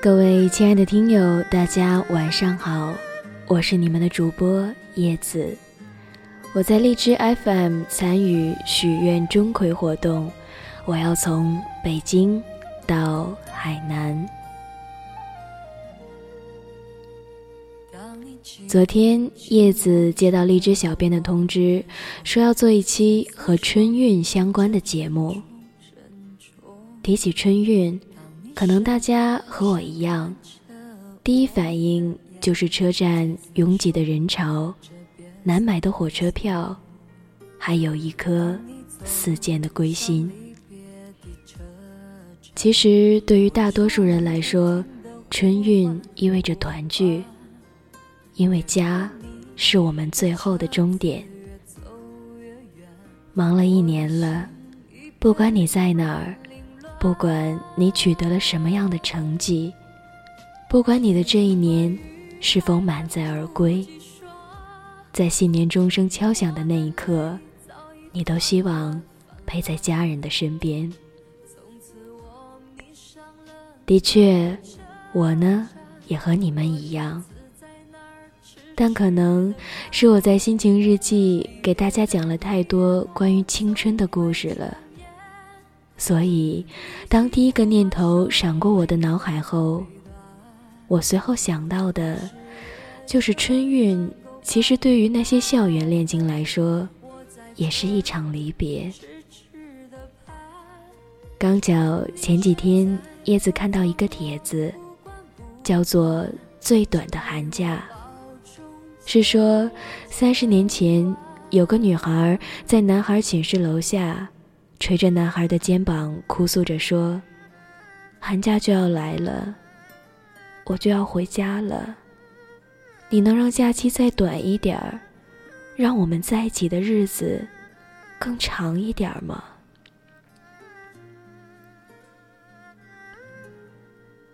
各位亲爱的听友，大家晚上好，我是你们的主播叶子。我在荔枝 FM 参与许愿钟馗活动，我要从北京到海南。昨天叶子接到荔枝小编的通知，说要做一期和春运相关的节目。提起春运。可能大家和我一样，第一反应就是车站拥挤的人潮，难买的火车票，还有一颗似箭的归心。其实，对于大多数人来说，春运意味着团聚，因为家是我们最后的终点。忙了一年了，不管你在哪儿。不管你取得了什么样的成绩，不管你的这一年是否满载而归，在新年钟声敲响的那一刻，你都希望陪在家人的身边。的确，我呢也和你们一样，但可能是我在心情日记给大家讲了太多关于青春的故事了。所以，当第一个念头闪过我的脑海后，我随后想到的，就是春运。其实，对于那些校园恋情来说，也是一场离别。刚巧前几天，叶子看到一个帖子，叫做《最短的寒假》，是说三十年前，有个女孩在男孩寝室楼下。捶着男孩的肩膀，哭诉着说：“寒假就要来了，我就要回家了。你能让假期再短一点儿，让我们在一起的日子更长一点吗？”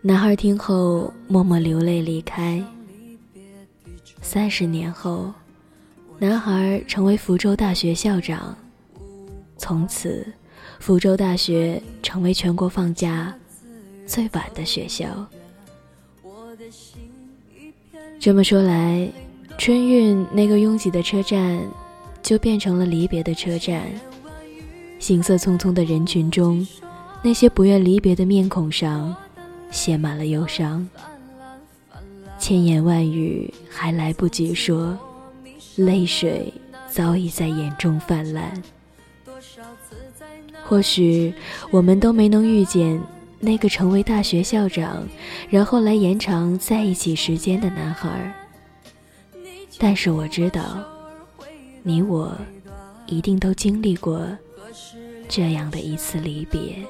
男孩听后默默流泪离开。三十年后，男孩成为福州大学校长。从此，福州大学成为全国放假最晚的学校。这么说来，春运那个拥挤的车站，就变成了离别的车站。行色匆匆的人群中，那些不愿离别的面孔上，写满了忧伤。千言万语还来不及说，泪水早已在眼中泛滥。或许我们都没能遇见那个成为大学校长，然后来延长在一起时间的男孩。但是我知道，你我一定都经历过这样的一次离别。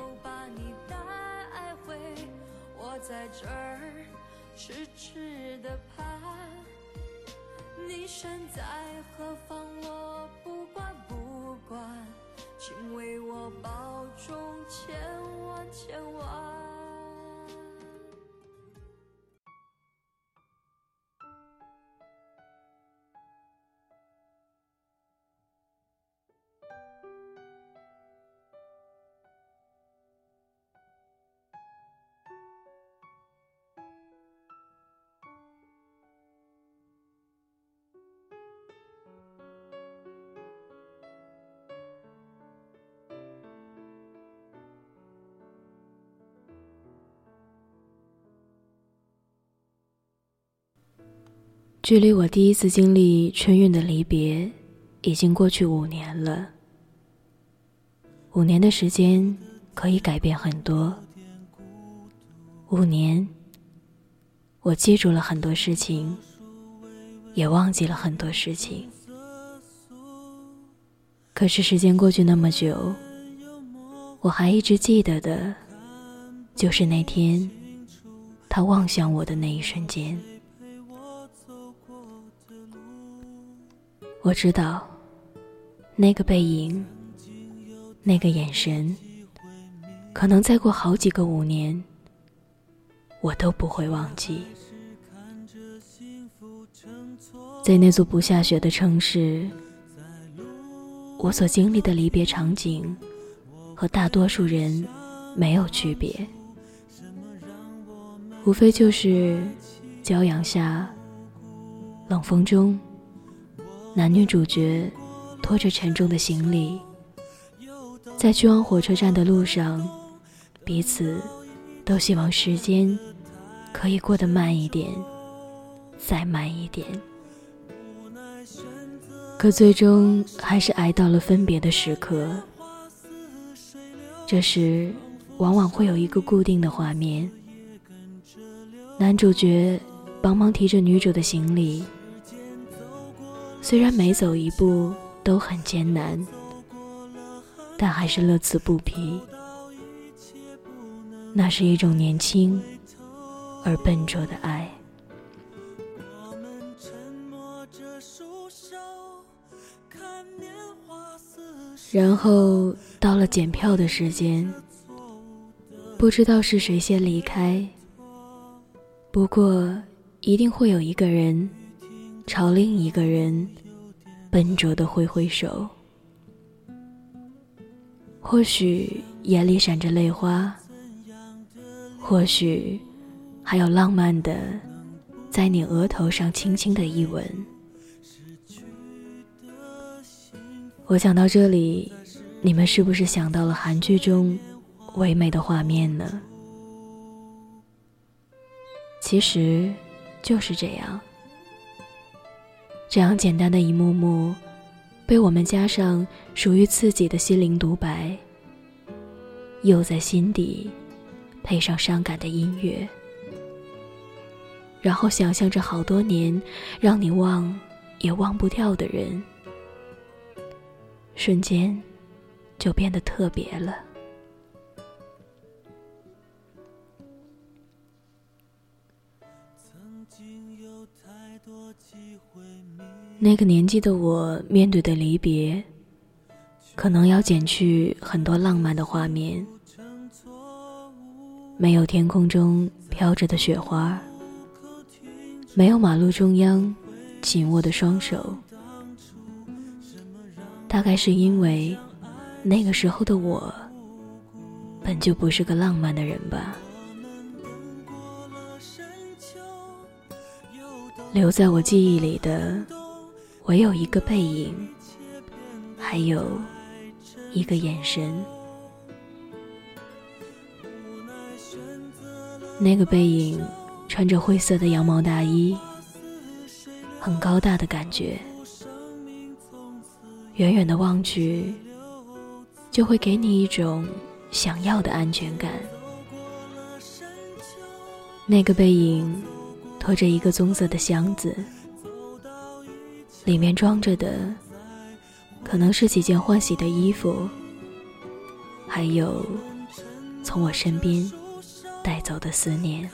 距离我第一次经历春运的离别，已经过去五年了。五年的时间可以改变很多。五年，我记住了很多事情，也忘记了很多事情。可是时间过去那么久，我还一直记得的，就是那天他望向我的那一瞬间。我知道，那个背影，那个眼神，可能再过好几个五年，我都不会忘记。在那座不下雪的城市，我所经历的离别场景，和大多数人没有区别。无非就是骄阳下，冷风中，男女主角拖着沉重的行李，在去往火车站的路上，彼此都希望时间可以过得慢一点，再慢一点。可最终还是挨到了分别的时刻。这时，往往会有一个固定的画面。男主角帮忙提着女主的行李，虽然每走一步都很艰难，但还是乐此不疲。那是一种年轻而笨拙的爱。然后到了检票的时间，不知道是谁先离开。不过，一定会有一个人朝另一个人笨拙的挥挥手，或许眼里闪着泪花，或许还有浪漫的在你额头上轻轻的一吻。我讲到这里，你们是不是想到了韩剧中唯美的画面呢？其实，就是这样。这样简单的一幕幕，被我们加上属于自己的心灵独白，又在心底配上伤感的音乐，然后想象着好多年让你忘也忘不掉的人，瞬间就变得特别了。那个年纪的我，面对的离别，可能要减去很多浪漫的画面。没有天空中飘着的雪花，没有马路中央紧握的双手。大概是因为那个时候的我，本就不是个浪漫的人吧。留在我记忆里的。唯有一个背影，还有一个眼神。那个背影穿着灰色的羊毛大衣，很高大的感觉。远远的望去，就会给你一种想要的安全感。那个背影拖着一个棕色的箱子。里面装着的，可能是几件换洗的衣服，还有从我身边带走的思念。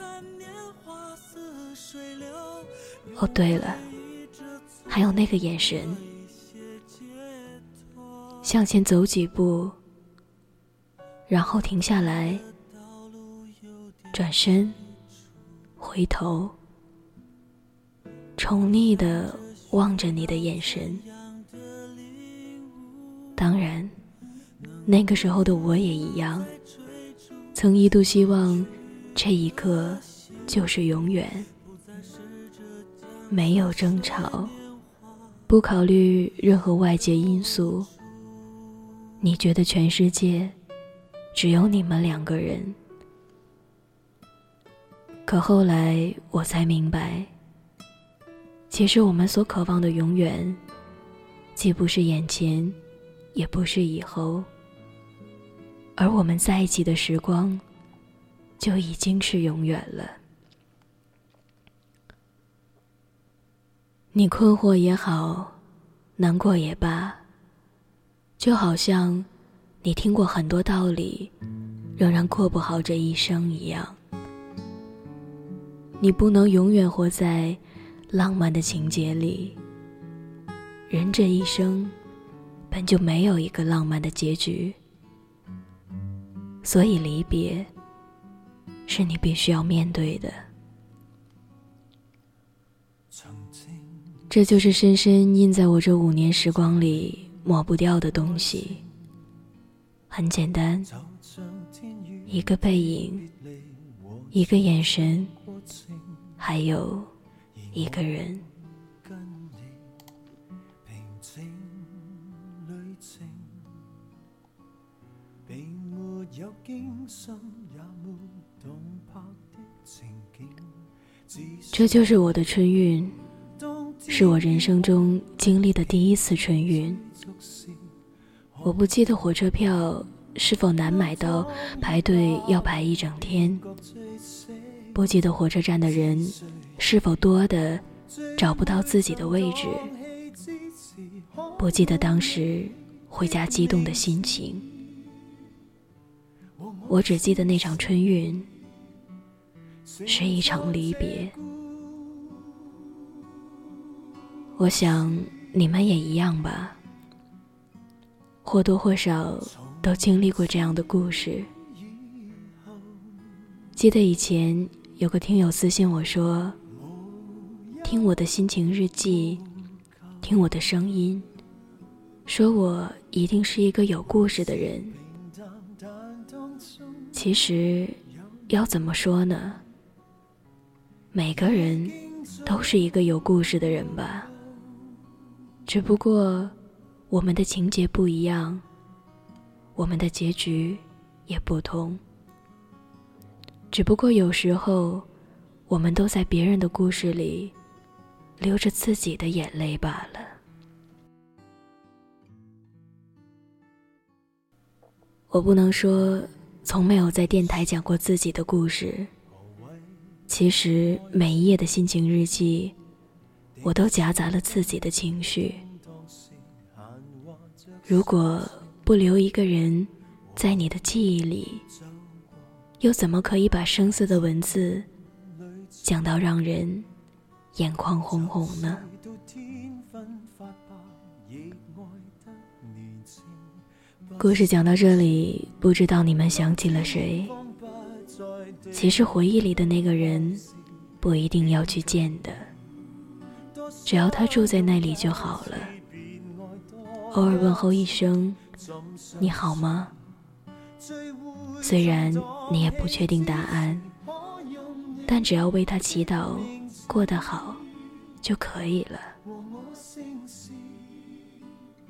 哦，对了，还有那个眼神，向前走几步，然后停下来，转身，回头，宠溺的。望着你的眼神，当然，那个时候的我也一样，曾一度希望这一刻就是永远，没有争吵，不考虑任何外界因素。你觉得全世界只有你们两个人，可后来我才明白。其实我们所渴望的永远，既不是眼前，也不是以后，而我们在一起的时光，就已经是永远了。你困惑也好，难过也罢，就好像你听过很多道理，仍然过不好这一生一样。你不能永远活在。浪漫的情节里，人这一生本就没有一个浪漫的结局，所以离别是你必须要面对的。这就是深深印在我这五年时光里抹不掉的东西。很简单，一个背影，一个眼神，还有一个人。这就是我的春运，是我人生中经历的第一次春运。我不记得火车票是否难买到，排队要排一整天。不记得火车站的人是否多的找不到自己的位置。不记得当时回家激动的心情。我只记得那场春运是一场离别。我想你们也一样吧，或多或少都经历过这样的故事。记得以前有个听友私信我说：“听我的心情日记，听我的声音，说我一定是一个有故事的人。”其实，要怎么说呢？每个人都是一个有故事的人吧。只不过，我们的情节不一样，我们的结局也不同。只不过有时候，我们都在别人的故事里流着自己的眼泪罢了。我不能说从没有在电台讲过自己的故事。其实每一页的心情日记。我都夹杂了自己的情绪。如果不留一个人在你的记忆里，又怎么可以把生涩的文字讲到让人眼眶红红呢？故事讲到这里，不知道你们想起了谁？其实回忆里的那个人，不一定要去见的。只要他住在那里就好了。偶尔问候一声“你好吗”，虽然你也不确定答案，但只要为他祈祷过得好就可以了。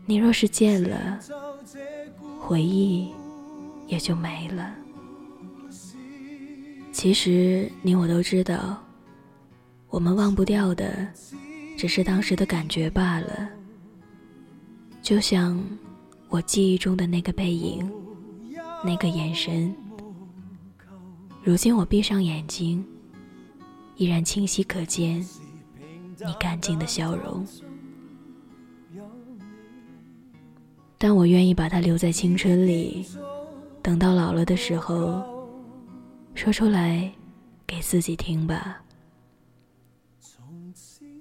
你若是见了，回忆也就没了。其实你我都知道，我们忘不掉的。只是当时的感觉罢了，就像我记忆中的那个背影，那个眼神。如今我闭上眼睛，依然清晰可见你干净的笑容。但我愿意把它留在青春里，等到老了的时候，说出来给自己听吧。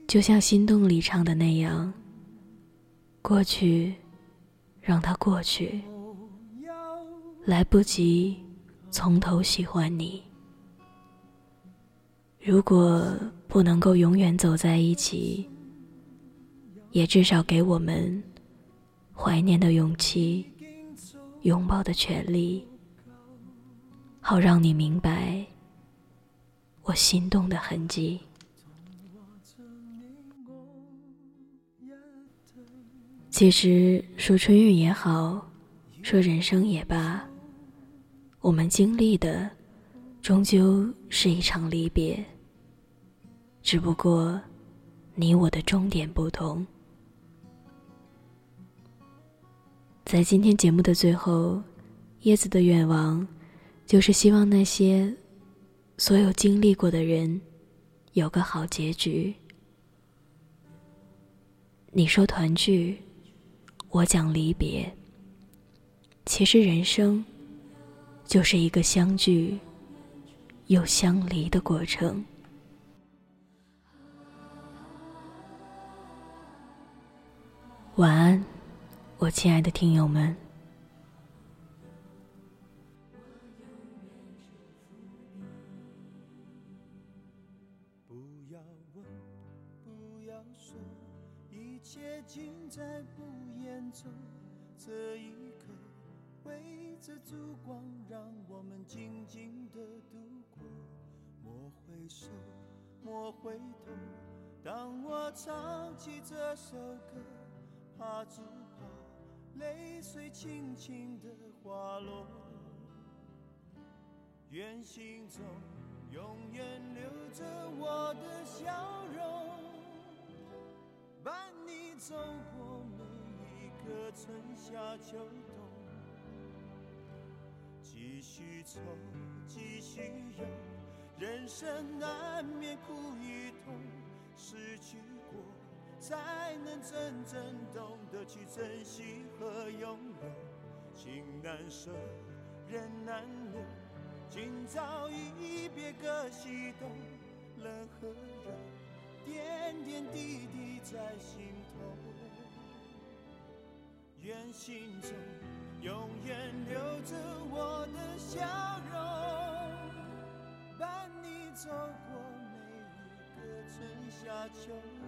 就像心动里唱的那样，过去，让它过去，来不及从头喜欢你。如果不能够永远走在一起，也至少给我们怀念的勇气，拥抱的权利，好让你明白我心动的痕迹。其实说春运也好，说人生也罢，我们经历的终究是一场离别。只不过，你我的终点不同。在今天节目的最后，叶子的愿望，就是希望那些所有经历过的人，有个好结局。你说团聚。我讲离别，其实人生就是一个相聚又相离的过程。晚安，我亲爱的听友们。不要问，不要说，一切尽在不。言中这一刻，围着烛光，让我们静静的度过。莫回首，莫回头。当我唱起这首歌，怕只怕泪水轻轻地滑落。愿心中永远留着我的笑容，伴你走过每一个春夏秋冬。继续走，继续游，人生难免苦与痛。失去，才能真正懂得去珍惜和拥有。情难舍，人难留，今朝一别各西东。冷和热，点点滴滴在心头。愿心中永远留着我的笑容，伴你走过每一个。春夏秋冬，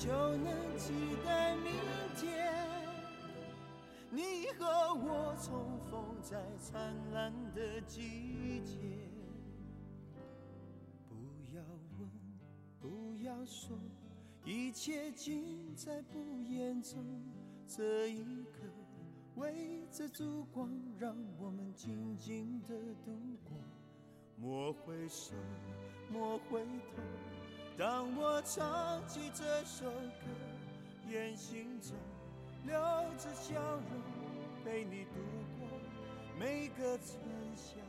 就能期待明天，你和我重逢在灿烂的季节。不要问，不要说，一切尽在不言中。这一刻，围着烛光，让我们静静的度过。莫回首，莫回头。当我唱起这首歌，愿心中留着笑容，陪你度过每个春夏。